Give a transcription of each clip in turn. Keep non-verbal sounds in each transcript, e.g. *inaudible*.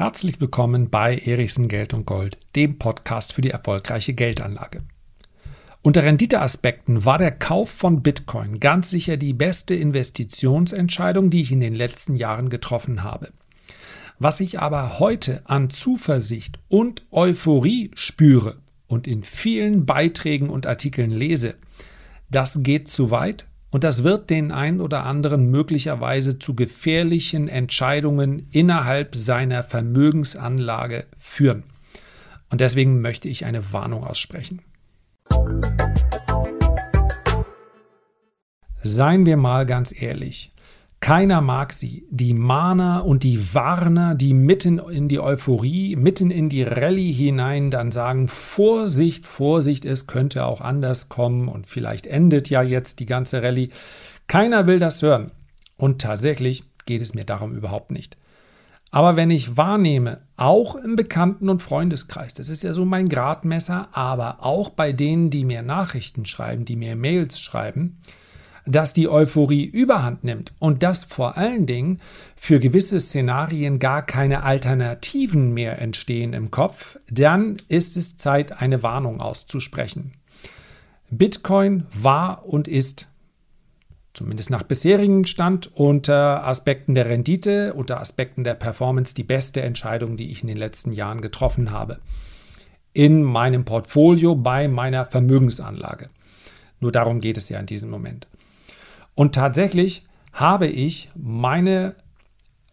Herzlich willkommen bei Erichsen Geld und Gold, dem Podcast für die erfolgreiche Geldanlage. Unter Renditeaspekten war der Kauf von Bitcoin ganz sicher die beste Investitionsentscheidung, die ich in den letzten Jahren getroffen habe. Was ich aber heute an Zuversicht und Euphorie spüre und in vielen Beiträgen und Artikeln lese, das geht zu weit und das wird den ein oder anderen möglicherweise zu gefährlichen Entscheidungen innerhalb seiner Vermögensanlage führen. Und deswegen möchte ich eine Warnung aussprechen. Seien wir mal ganz ehrlich. Keiner mag sie. Die Mahner und die Warner, die mitten in die Euphorie, mitten in die Rallye hinein dann sagen, Vorsicht, Vorsicht, es könnte auch anders kommen und vielleicht endet ja jetzt die ganze Rallye. Keiner will das hören. Und tatsächlich geht es mir darum überhaupt nicht. Aber wenn ich wahrnehme, auch im Bekannten- und Freundeskreis, das ist ja so mein Gradmesser, aber auch bei denen, die mir Nachrichten schreiben, die mir Mails schreiben, dass die Euphorie überhand nimmt und dass vor allen Dingen für gewisse Szenarien gar keine Alternativen mehr entstehen im Kopf, dann ist es Zeit, eine Warnung auszusprechen. Bitcoin war und ist zumindest nach bisherigem Stand unter Aspekten der Rendite, unter Aspekten der Performance die beste Entscheidung, die ich in den letzten Jahren getroffen habe. In meinem Portfolio bei meiner Vermögensanlage. Nur darum geht es ja in diesem Moment. Und tatsächlich habe ich meine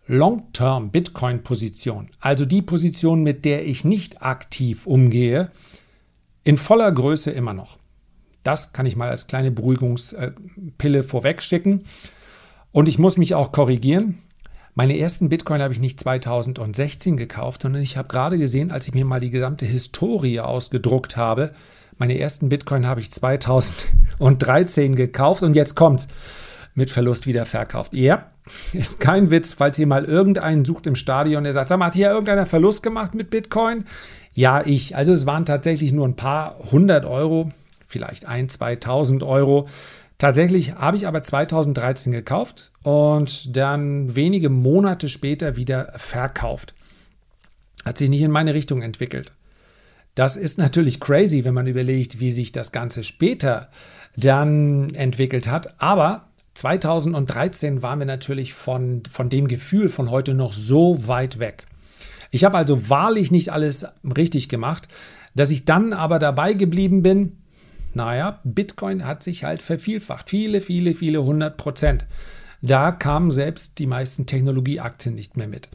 Long-Term Bitcoin-Position, also die Position, mit der ich nicht aktiv umgehe, in voller Größe immer noch. Das kann ich mal als kleine Beruhigungspille vorwegschicken. Und ich muss mich auch korrigieren. Meine ersten Bitcoin habe ich nicht 2016 gekauft, sondern ich habe gerade gesehen, als ich mir mal die gesamte Historie ausgedruckt habe, meine ersten Bitcoin habe ich 2013 gekauft und jetzt kommt's. Mit Verlust wieder verkauft. Ja, ist kein Witz, falls ihr mal irgendeinen sucht im Stadion, der sagt, sag mal, hat hier irgendeiner Verlust gemacht mit Bitcoin? Ja, ich. Also es waren tatsächlich nur ein paar hundert Euro, vielleicht ein, 2000 Euro. Tatsächlich habe ich aber 2013 gekauft und dann wenige Monate später wieder verkauft. Hat sich nicht in meine Richtung entwickelt. Das ist natürlich crazy, wenn man überlegt, wie sich das Ganze später dann entwickelt hat. Aber 2013 waren wir natürlich von, von dem Gefühl von heute noch so weit weg. Ich habe also wahrlich nicht alles richtig gemacht. Dass ich dann aber dabei geblieben bin, naja, Bitcoin hat sich halt vervielfacht. Viele, viele, viele hundert Prozent. Da kamen selbst die meisten Technologieaktien nicht mehr mit.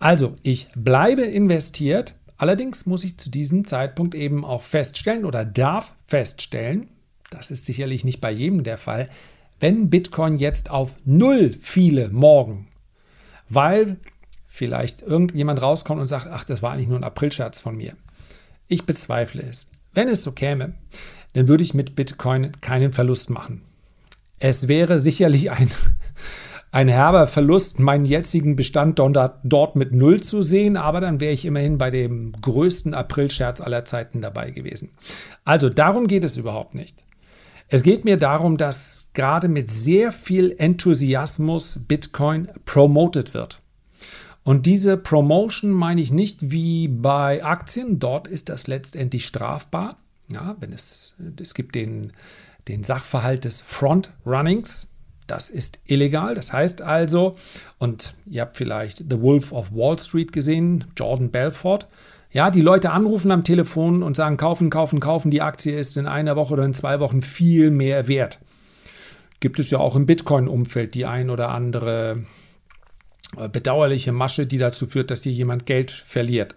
Also, ich bleibe investiert, Allerdings muss ich zu diesem Zeitpunkt eben auch feststellen oder darf feststellen, das ist sicherlich nicht bei jedem der Fall, wenn Bitcoin jetzt auf Null fiele morgen, weil vielleicht irgendjemand rauskommt und sagt, ach, das war eigentlich nur ein Aprilscherz von mir. Ich bezweifle es. Wenn es so käme, dann würde ich mit Bitcoin keinen Verlust machen. Es wäre sicherlich ein *laughs* ein herber Verlust, meinen jetzigen Bestand dort mit Null zu sehen, aber dann wäre ich immerhin bei dem größten Aprilscherz aller Zeiten dabei gewesen. Also darum geht es überhaupt nicht. Es geht mir darum, dass gerade mit sehr viel Enthusiasmus Bitcoin promoted wird. Und diese Promotion meine ich nicht wie bei Aktien. Dort ist das letztendlich strafbar. Ja, wenn es, es gibt den, den Sachverhalt des Frontrunnings. Das ist illegal. Das heißt also, und ihr habt vielleicht The Wolf of Wall Street gesehen, Jordan Belfort. Ja, die Leute anrufen am Telefon und sagen, kaufen, kaufen, kaufen, die Aktie ist in einer Woche oder in zwei Wochen viel mehr wert. Gibt es ja auch im Bitcoin-Umfeld die ein oder andere äh, bedauerliche Masche, die dazu führt, dass hier jemand Geld verliert.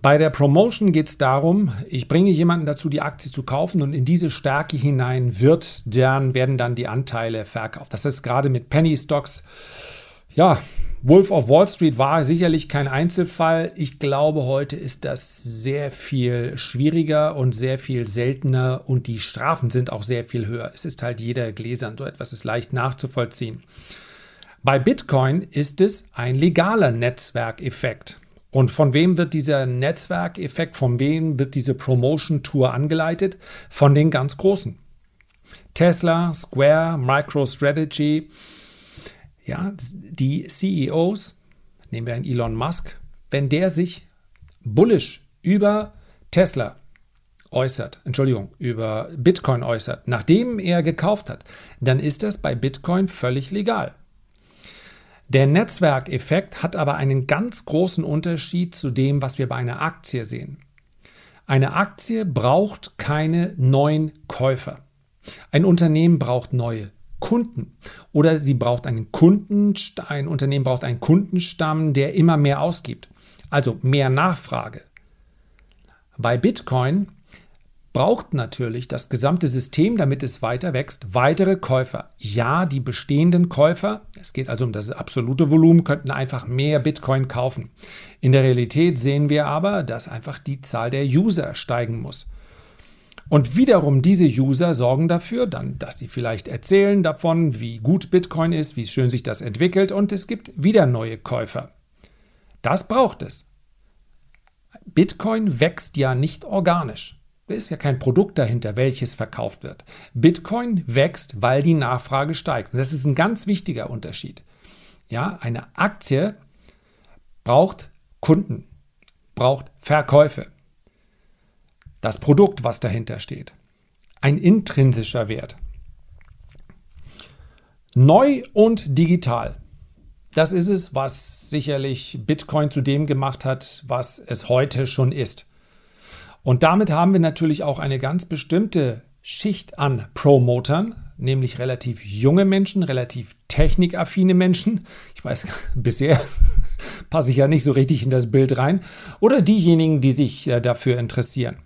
Bei der Promotion geht es darum, ich bringe jemanden dazu, die Aktie zu kaufen und in diese Stärke hinein wird, dann werden dann die Anteile verkauft. Das ist gerade mit Penny Stocks, ja, Wolf of Wall Street war sicherlich kein Einzelfall. Ich glaube, heute ist das sehr viel schwieriger und sehr viel seltener und die Strafen sind auch sehr viel höher. Es ist halt jeder gläsern, so etwas ist leicht nachzuvollziehen. Bei Bitcoin ist es ein legaler Netzwerkeffekt. Und von wem wird dieser Netzwerkeffekt, von wem wird diese Promotion-Tour angeleitet? Von den ganz Großen. Tesla, Square, MicroStrategy, ja, die CEOs nehmen wir einen Elon Musk, wenn der sich bullish über Tesla äußert, Entschuldigung, über Bitcoin äußert, nachdem er gekauft hat, dann ist das bei Bitcoin völlig legal. Der Netzwerkeffekt hat aber einen ganz großen Unterschied zu dem, was wir bei einer Aktie sehen. Eine Aktie braucht keine neuen Käufer. Ein Unternehmen braucht neue Kunden oder sie braucht einen Kunden, ein Unternehmen braucht einen Kundenstamm, der immer mehr ausgibt. Also mehr Nachfrage. Bei Bitcoin braucht natürlich das gesamte System, damit es weiter wächst, weitere Käufer. Ja, die bestehenden Käufer, es geht also um das absolute Volumen, könnten einfach mehr Bitcoin kaufen. In der Realität sehen wir aber, dass einfach die Zahl der User steigen muss. Und wiederum diese User sorgen dafür, dann, dass sie vielleicht erzählen davon, wie gut Bitcoin ist, wie schön sich das entwickelt und es gibt wieder neue Käufer. Das braucht es. Bitcoin wächst ja nicht organisch. Da ist ja kein Produkt dahinter, welches verkauft wird. Bitcoin wächst, weil die Nachfrage steigt. Und das ist ein ganz wichtiger Unterschied. Ja, eine Aktie braucht Kunden, braucht Verkäufe. Das Produkt, was dahinter steht. Ein intrinsischer Wert. Neu und digital. Das ist es, was sicherlich Bitcoin zu dem gemacht hat, was es heute schon ist. Und damit haben wir natürlich auch eine ganz bestimmte Schicht an Promotern, nämlich relativ junge Menschen, relativ technikaffine Menschen. Ich weiß, *laughs* bisher *laughs* passe ich ja nicht so richtig in das Bild rein. Oder diejenigen, die sich äh, dafür interessieren.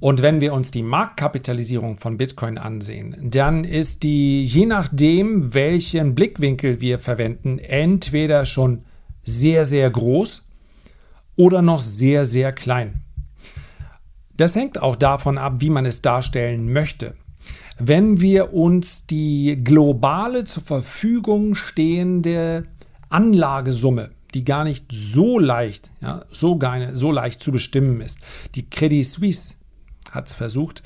Und wenn wir uns die Marktkapitalisierung von Bitcoin ansehen, dann ist die, je nachdem, welchen Blickwinkel wir verwenden, entweder schon sehr, sehr groß oder noch sehr, sehr klein. Das hängt auch davon ab, wie man es darstellen möchte. Wenn wir uns die globale zur Verfügung stehende Anlagesumme, die gar nicht so leicht, ja, so, gar, so leicht zu bestimmen ist, die Credit Suisse hat es versucht,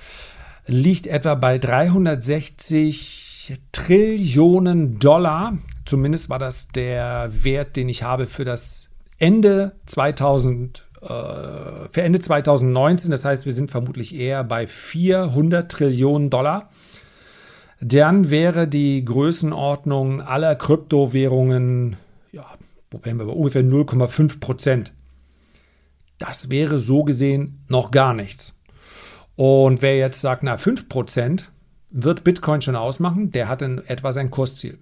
liegt etwa bei 360 Trillionen Dollar. Zumindest war das der Wert, den ich habe für das Ende 2000 äh, für Ende 2019. Das heißt, wir sind vermutlich eher bei 400 Trillionen Dollar. Dann wäre die Größenordnung aller Kryptowährungen, ja, wo wären wir bei ungefähr 0,5 Prozent. Das wäre so gesehen noch gar nichts. Und wer jetzt sagt, na, 5 Prozent wird Bitcoin schon ausmachen, der hat in etwa sein Kursziel.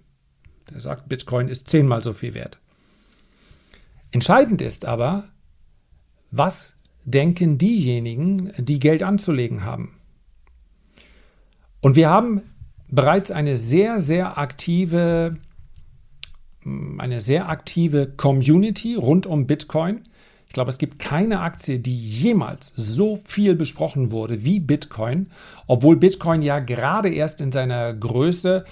Der sagt, Bitcoin ist zehnmal so viel wert. Entscheidend ist aber, was denken diejenigen, die Geld anzulegen haben? Und wir haben bereits eine sehr, sehr aktive, eine sehr aktive Community rund um Bitcoin. Ich glaube, es gibt keine Aktie, die jemals so viel besprochen wurde wie Bitcoin, obwohl Bitcoin ja gerade erst in seiner Größe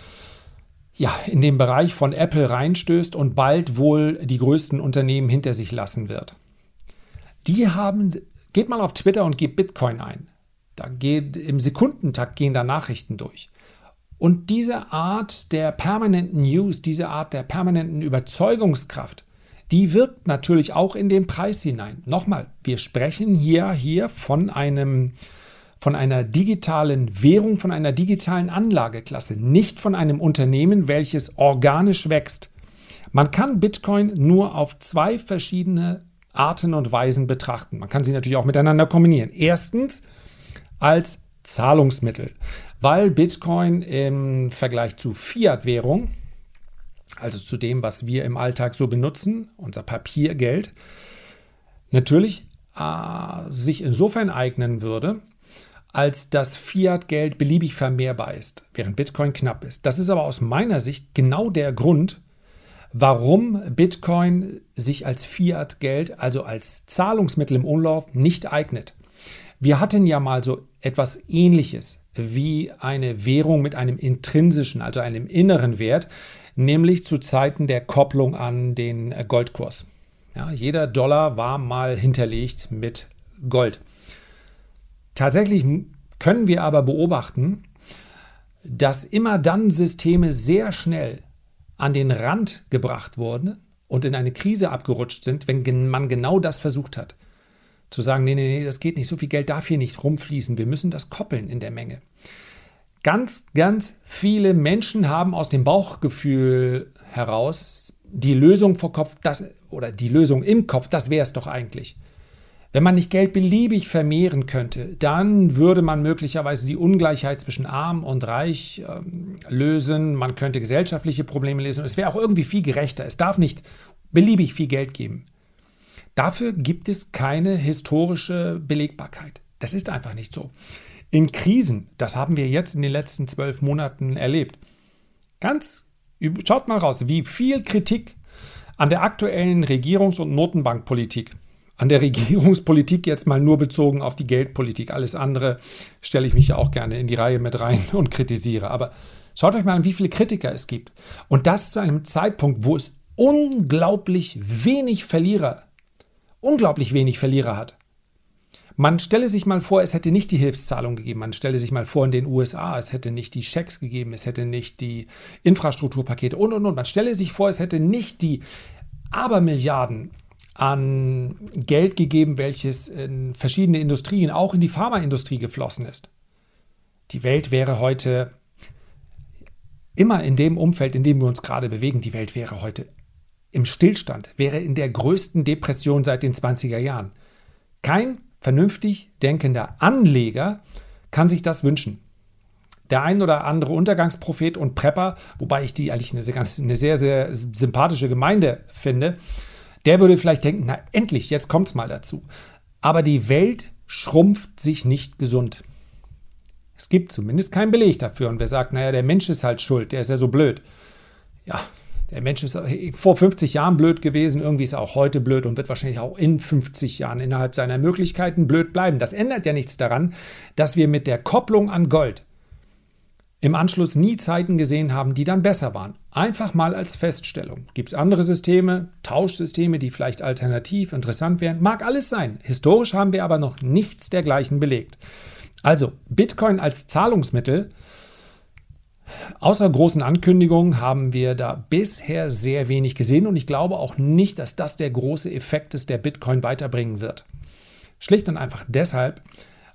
ja, in den Bereich von Apple reinstößt und bald wohl die größten Unternehmen hinter sich lassen wird die haben, geht mal auf Twitter und gebt Bitcoin ein. Da geht im Sekundentakt gehen da Nachrichten durch. Und diese Art der permanenten News, diese Art der permanenten Überzeugungskraft, die wirkt natürlich auch in den Preis hinein. Nochmal, wir sprechen hier, hier von einem von einer digitalen Währung, von einer digitalen Anlageklasse, nicht von einem Unternehmen, welches organisch wächst. Man kann Bitcoin nur auf zwei verschiedene Arten und Weisen betrachten. Man kann sie natürlich auch miteinander kombinieren. Erstens als Zahlungsmittel, weil Bitcoin im Vergleich zu Fiat-Währung, also zu dem, was wir im Alltag so benutzen, unser Papiergeld, natürlich äh, sich insofern eignen würde, als dass Fiat-Geld beliebig vermehrbar ist, während Bitcoin knapp ist. Das ist aber aus meiner Sicht genau der Grund, warum Bitcoin sich als Fiat-Geld, also als Zahlungsmittel im Umlauf, nicht eignet. Wir hatten ja mal so etwas Ähnliches wie eine Währung mit einem intrinsischen, also einem inneren Wert, nämlich zu Zeiten der Kopplung an den Goldkurs. Ja, jeder Dollar war mal hinterlegt mit Gold. Tatsächlich können wir aber beobachten, dass immer dann Systeme sehr schnell an den Rand gebracht wurden, und in eine Krise abgerutscht sind, wenn man genau das versucht hat. Zu sagen, nee, nee, nee, das geht nicht, so viel Geld darf hier nicht rumfließen, wir müssen das koppeln in der Menge. Ganz, ganz viele Menschen haben aus dem Bauchgefühl heraus die Lösung vor Kopf, das, oder die Lösung im Kopf, das wäre es doch eigentlich. Wenn man nicht Geld beliebig vermehren könnte, dann würde man möglicherweise die Ungleichheit zwischen arm und reich ähm, lösen. Man könnte gesellschaftliche Probleme lösen. Es wäre auch irgendwie viel gerechter. Es darf nicht beliebig viel Geld geben. Dafür gibt es keine historische Belegbarkeit. Das ist einfach nicht so. In Krisen, das haben wir jetzt in den letzten zwölf Monaten erlebt. Ganz, schaut mal raus, wie viel Kritik an der aktuellen Regierungs- und Notenbankpolitik an der *laughs* Regierungspolitik jetzt mal nur bezogen auf die Geldpolitik. Alles andere stelle ich mich ja auch gerne in die Reihe mit rein *laughs* und kritisiere. Aber schaut euch mal an, wie viele Kritiker es gibt. Und das zu einem Zeitpunkt, wo es unglaublich wenig Verlierer, unglaublich wenig Verlierer hat. Man stelle sich mal vor, es hätte nicht die Hilfszahlung gegeben. Man stelle sich mal vor, in den USA, es hätte nicht die Schecks gegeben, es hätte nicht die Infrastrukturpakete und, und, und. Man stelle sich vor, es hätte nicht die Abermilliarden an Geld gegeben, welches in verschiedene Industrien, auch in die Pharmaindustrie geflossen ist. Die Welt wäre heute immer in dem Umfeld, in dem wir uns gerade bewegen, die Welt wäre heute im Stillstand, wäre in der größten Depression seit den 20er Jahren. Kein vernünftig denkender Anleger kann sich das wünschen. Der ein oder andere Untergangsprophet und Prepper, wobei ich die eigentlich eine, ganz, eine sehr, sehr sympathische Gemeinde finde, der würde vielleicht denken, na endlich, jetzt kommt es mal dazu. Aber die Welt schrumpft sich nicht gesund. Es gibt zumindest keinen Beleg dafür. Und wer sagt, naja, der Mensch ist halt schuld, der ist ja so blöd. Ja, der Mensch ist vor 50 Jahren blöd gewesen, irgendwie ist er auch heute blöd und wird wahrscheinlich auch in 50 Jahren innerhalb seiner Möglichkeiten blöd bleiben. Das ändert ja nichts daran, dass wir mit der Kopplung an Gold im Anschluss nie Zeiten gesehen haben, die dann besser waren. Einfach mal als Feststellung. Gibt es andere Systeme, Tauschsysteme, die vielleicht alternativ interessant wären? Mag alles sein. Historisch haben wir aber noch nichts dergleichen belegt. Also Bitcoin als Zahlungsmittel, außer großen Ankündigungen haben wir da bisher sehr wenig gesehen und ich glaube auch nicht, dass das der große Effekt ist, der Bitcoin weiterbringen wird. Schlicht und einfach deshalb,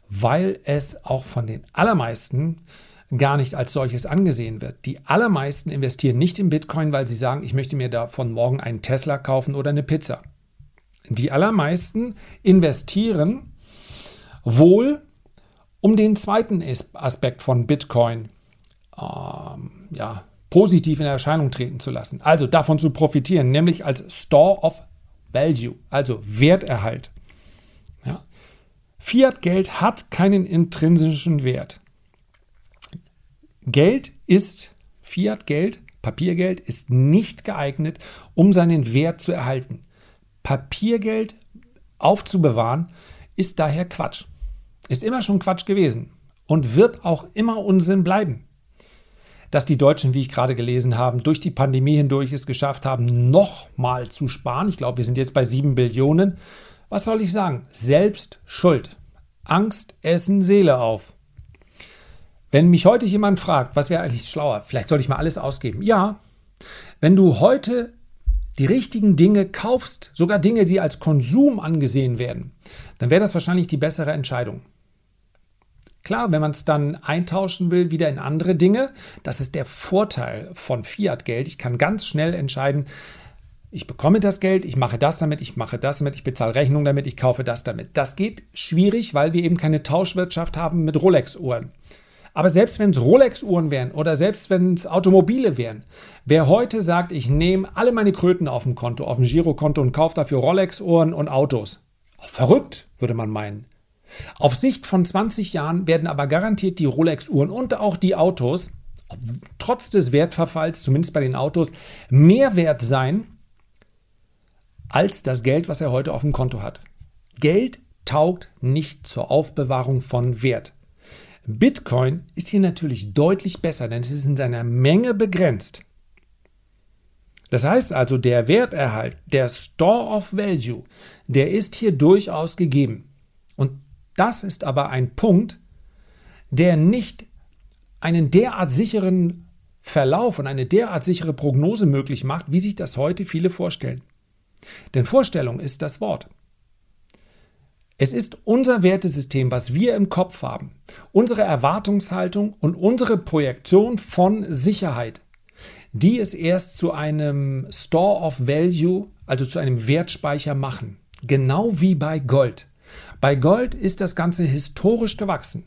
weil es auch von den allermeisten gar nicht als solches angesehen wird. Die allermeisten investieren nicht in Bitcoin, weil sie sagen, ich möchte mir davon morgen einen Tesla kaufen oder eine Pizza. Die allermeisten investieren wohl, um den zweiten Aspekt von Bitcoin ähm, ja, positiv in Erscheinung treten zu lassen. Also davon zu profitieren, nämlich als Store of Value, also Werterhalt. Ja. Fiat-Geld hat keinen intrinsischen Wert. Geld ist, Fiat-Geld, Papiergeld ist nicht geeignet, um seinen Wert zu erhalten. Papiergeld aufzubewahren ist daher Quatsch. Ist immer schon Quatsch gewesen und wird auch immer Unsinn bleiben. Dass die Deutschen, wie ich gerade gelesen habe, durch die Pandemie hindurch es geschafft haben, nochmal zu sparen. Ich glaube, wir sind jetzt bei 7 Billionen. Was soll ich sagen? Selbst schuld. Angst essen Seele auf. Wenn mich heute jemand fragt, was wäre eigentlich schlauer, vielleicht soll ich mal alles ausgeben. Ja, wenn du heute die richtigen Dinge kaufst, sogar Dinge, die als Konsum angesehen werden, dann wäre das wahrscheinlich die bessere Entscheidung. Klar, wenn man es dann eintauschen will, wieder in andere Dinge, das ist der Vorteil von Fiat-Geld. Ich kann ganz schnell entscheiden, ich bekomme das Geld, ich mache das damit, ich mache das damit, ich bezahle Rechnung damit, ich kaufe das damit. Das geht schwierig, weil wir eben keine Tauschwirtschaft haben mit Rolex-Uhren. Aber selbst wenn es Rolex-Uhren wären oder selbst wenn es Automobile wären, wer heute sagt, ich nehme alle meine Kröten auf dem Konto, auf dem Girokonto und kaufe dafür Rolex-Uhren und Autos. Verrückt, würde man meinen. Auf Sicht von 20 Jahren werden aber garantiert die Rolex-Uhren und auch die Autos, trotz des Wertverfalls, zumindest bei den Autos, mehr wert sein als das Geld, was er heute auf dem Konto hat. Geld taugt nicht zur Aufbewahrung von Wert. Bitcoin ist hier natürlich deutlich besser, denn es ist in seiner Menge begrenzt. Das heißt also, der Werterhalt, der Store of Value, der ist hier durchaus gegeben. Das ist aber ein Punkt, der nicht einen derart sicheren Verlauf und eine derart sichere Prognose möglich macht, wie sich das heute viele vorstellen. Denn Vorstellung ist das Wort. Es ist unser Wertesystem, was wir im Kopf haben, unsere Erwartungshaltung und unsere Projektion von Sicherheit, die es erst zu einem Store of Value, also zu einem Wertspeicher machen. Genau wie bei Gold. Bei Gold ist das Ganze historisch gewachsen.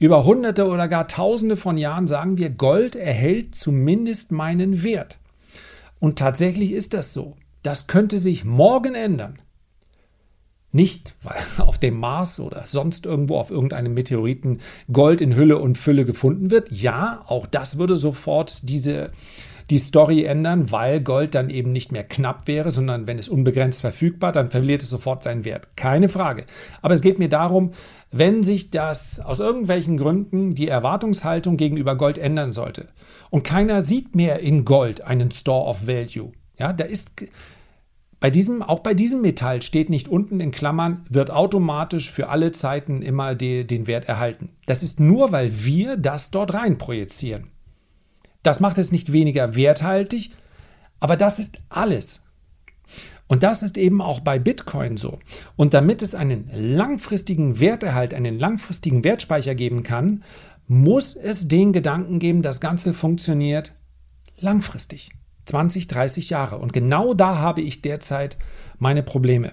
Über Hunderte oder gar Tausende von Jahren sagen wir, Gold erhält zumindest meinen Wert. Und tatsächlich ist das so. Das könnte sich morgen ändern. Nicht, weil *laughs* auf dem Mars oder sonst irgendwo auf irgendeinem Meteoriten Gold in Hülle und Fülle gefunden wird. Ja, auch das würde sofort diese, die Story ändern, weil Gold dann eben nicht mehr knapp wäre, sondern wenn es unbegrenzt verfügbar, dann verliert es sofort seinen Wert. Keine Frage. Aber es geht mir darum, wenn sich das aus irgendwelchen Gründen die Erwartungshaltung gegenüber Gold ändern sollte und keiner sieht mehr in Gold einen Store of Value. Ja, da ist bei diesem, auch bei diesem Metall steht nicht unten in Klammern, wird automatisch für alle Zeiten immer die, den Wert erhalten. Das ist nur, weil wir das dort rein projizieren. Das macht es nicht weniger werthaltig, aber das ist alles. Und das ist eben auch bei Bitcoin so. Und damit es einen langfristigen Werterhalt, einen langfristigen Wertspeicher geben kann, muss es den Gedanken geben, das Ganze funktioniert langfristig. 20, 30 Jahre. Und genau da habe ich derzeit meine Probleme.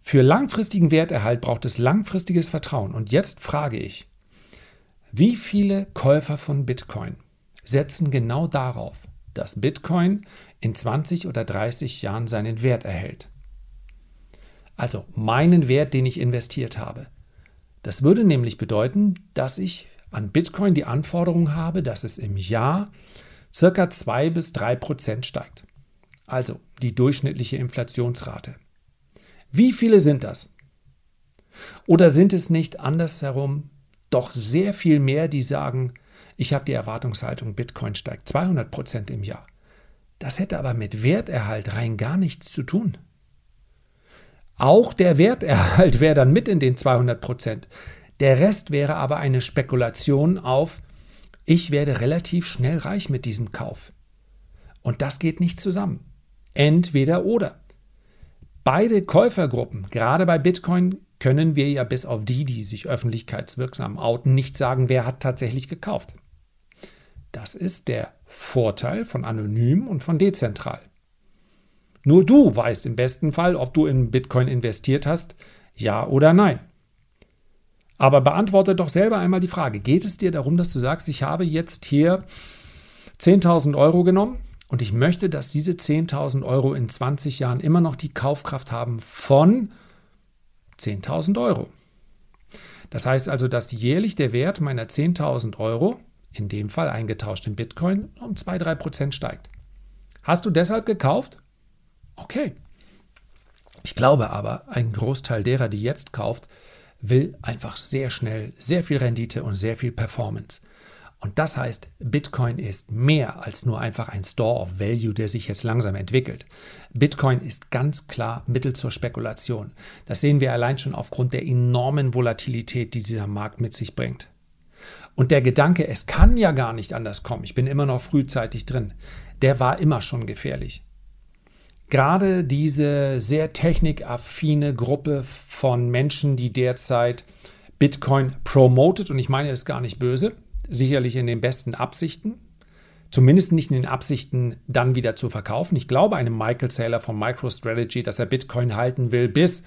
Für langfristigen Werterhalt braucht es langfristiges Vertrauen. Und jetzt frage ich, wie viele Käufer von Bitcoin setzen genau darauf, dass Bitcoin in 20 oder 30 Jahren seinen Wert erhält? Also meinen Wert, den ich investiert habe. Das würde nämlich bedeuten, dass ich an Bitcoin die Anforderung habe, dass es im Jahr circa 2 bis 3 Prozent steigt. Also die durchschnittliche Inflationsrate. Wie viele sind das? Oder sind es nicht andersherum doch sehr viel mehr, die sagen, ich habe die Erwartungshaltung, Bitcoin steigt 200 Prozent im Jahr. Das hätte aber mit Werterhalt rein gar nichts zu tun. Auch der Werterhalt *laughs* wäre dann mit in den 200 Prozent. Der Rest wäre aber eine Spekulation auf, ich werde relativ schnell reich mit diesem Kauf. Und das geht nicht zusammen. Entweder oder. Beide Käufergruppen, gerade bei Bitcoin, können wir ja bis auf die, die sich öffentlichkeitswirksam outen, nicht sagen, wer hat tatsächlich gekauft. Das ist der Vorteil von anonym und von dezentral. Nur du weißt im besten Fall, ob du in Bitcoin investiert hast, ja oder nein. Aber beantworte doch selber einmal die Frage, geht es dir darum, dass du sagst, ich habe jetzt hier 10.000 Euro genommen und ich möchte, dass diese 10.000 Euro in 20 Jahren immer noch die Kaufkraft haben von 10.000 Euro. Das heißt also, dass jährlich der Wert meiner 10.000 Euro, in dem Fall eingetauscht in Bitcoin, um 2-3% steigt. Hast du deshalb gekauft? Okay. Ich glaube aber, ein Großteil derer, die jetzt kauft, will einfach sehr schnell sehr viel Rendite und sehr viel Performance. Und das heißt, Bitcoin ist mehr als nur einfach ein Store of Value, der sich jetzt langsam entwickelt. Bitcoin ist ganz klar Mittel zur Spekulation. Das sehen wir allein schon aufgrund der enormen Volatilität, die dieser Markt mit sich bringt. Und der Gedanke, es kann ja gar nicht anders kommen, ich bin immer noch frühzeitig drin, der war immer schon gefährlich. Gerade diese sehr technikaffine Gruppe von Menschen, die derzeit Bitcoin promotet, und ich meine es gar nicht böse, sicherlich in den besten Absichten, zumindest nicht in den Absichten, dann wieder zu verkaufen. Ich glaube einem Michael Saylor von MicroStrategy, dass er Bitcoin halten will bis,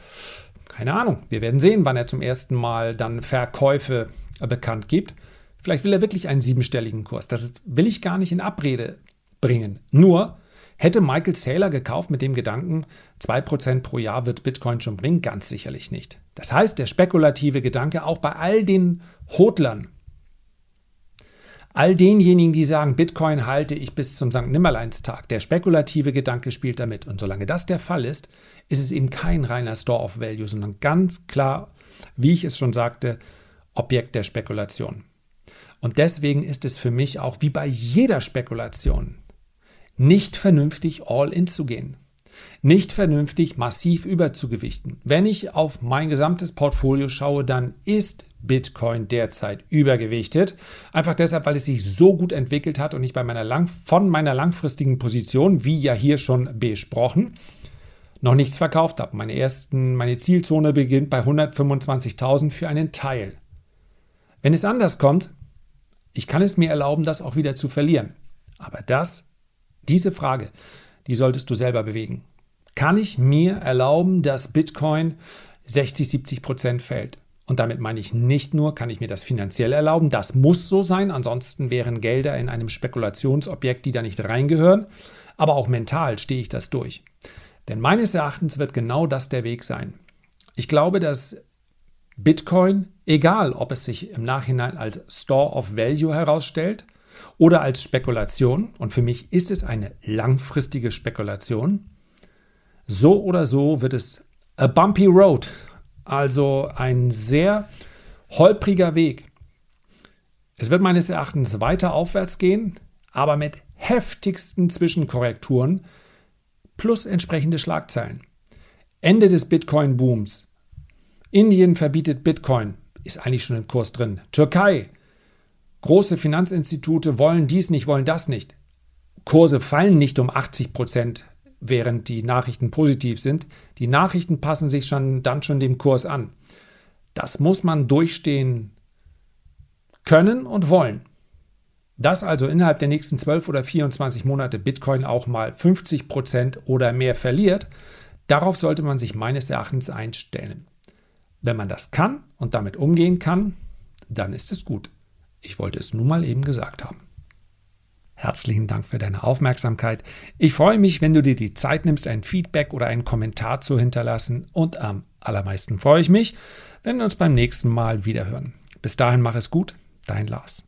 keine Ahnung, wir werden sehen, wann er zum ersten Mal dann Verkäufe bekannt gibt. Vielleicht will er wirklich einen siebenstelligen Kurs. Das will ich gar nicht in Abrede bringen. Nur, Hätte Michael Saylor gekauft mit dem Gedanken, 2% pro Jahr wird Bitcoin schon bringen? Ganz sicherlich nicht. Das heißt, der spekulative Gedanke auch bei all den Hodlern, all denjenigen, die sagen, Bitcoin halte ich bis zum St. Nimmerleinstag, der spekulative Gedanke spielt damit. Und solange das der Fall ist, ist es eben kein reiner Store of Value, sondern ganz klar, wie ich es schon sagte, Objekt der Spekulation. Und deswegen ist es für mich auch wie bei jeder Spekulation nicht vernünftig all in zu gehen. Nicht vernünftig massiv überzugewichten. Wenn ich auf mein gesamtes Portfolio schaue, dann ist Bitcoin derzeit übergewichtet. Einfach deshalb, weil es sich so gut entwickelt hat und ich bei meiner lang von meiner langfristigen Position, wie ja hier schon besprochen, noch nichts verkauft habe. Meine, ersten, meine Zielzone beginnt bei 125.000 für einen Teil. Wenn es anders kommt, ich kann es mir erlauben, das auch wieder zu verlieren. Aber das, diese Frage, die solltest du selber bewegen. Kann ich mir erlauben, dass Bitcoin 60, 70 Prozent fällt? Und damit meine ich nicht nur, kann ich mir das finanziell erlauben, das muss so sein, ansonsten wären Gelder in einem Spekulationsobjekt, die da nicht reingehören, aber auch mental stehe ich das durch. Denn meines Erachtens wird genau das der Weg sein. Ich glaube, dass Bitcoin, egal ob es sich im Nachhinein als Store of Value herausstellt oder als Spekulation, und für mich ist es eine langfristige Spekulation, so oder so wird es a bumpy road, also ein sehr holpriger Weg. Es wird meines Erachtens weiter aufwärts gehen, aber mit heftigsten Zwischenkorrekturen plus entsprechende Schlagzeilen. Ende des Bitcoin-Booms. Indien verbietet Bitcoin, ist eigentlich schon im Kurs drin. Türkei. Große Finanzinstitute wollen dies nicht, wollen das nicht. Kurse fallen nicht um 80 Prozent, während die Nachrichten positiv sind. Die Nachrichten passen sich schon, dann schon dem Kurs an. Das muss man durchstehen können und wollen. Dass also innerhalb der nächsten 12 oder 24 Monate Bitcoin auch mal 50 Prozent oder mehr verliert, darauf sollte man sich meines Erachtens einstellen. Wenn man das kann und damit umgehen kann, dann ist es gut. Ich wollte es nun mal eben gesagt haben. Herzlichen Dank für deine Aufmerksamkeit. Ich freue mich, wenn du dir die Zeit nimmst, ein Feedback oder einen Kommentar zu hinterlassen. Und am allermeisten freue ich mich, wenn wir uns beim nächsten Mal wiederhören. Bis dahin mach es gut, dein Lars.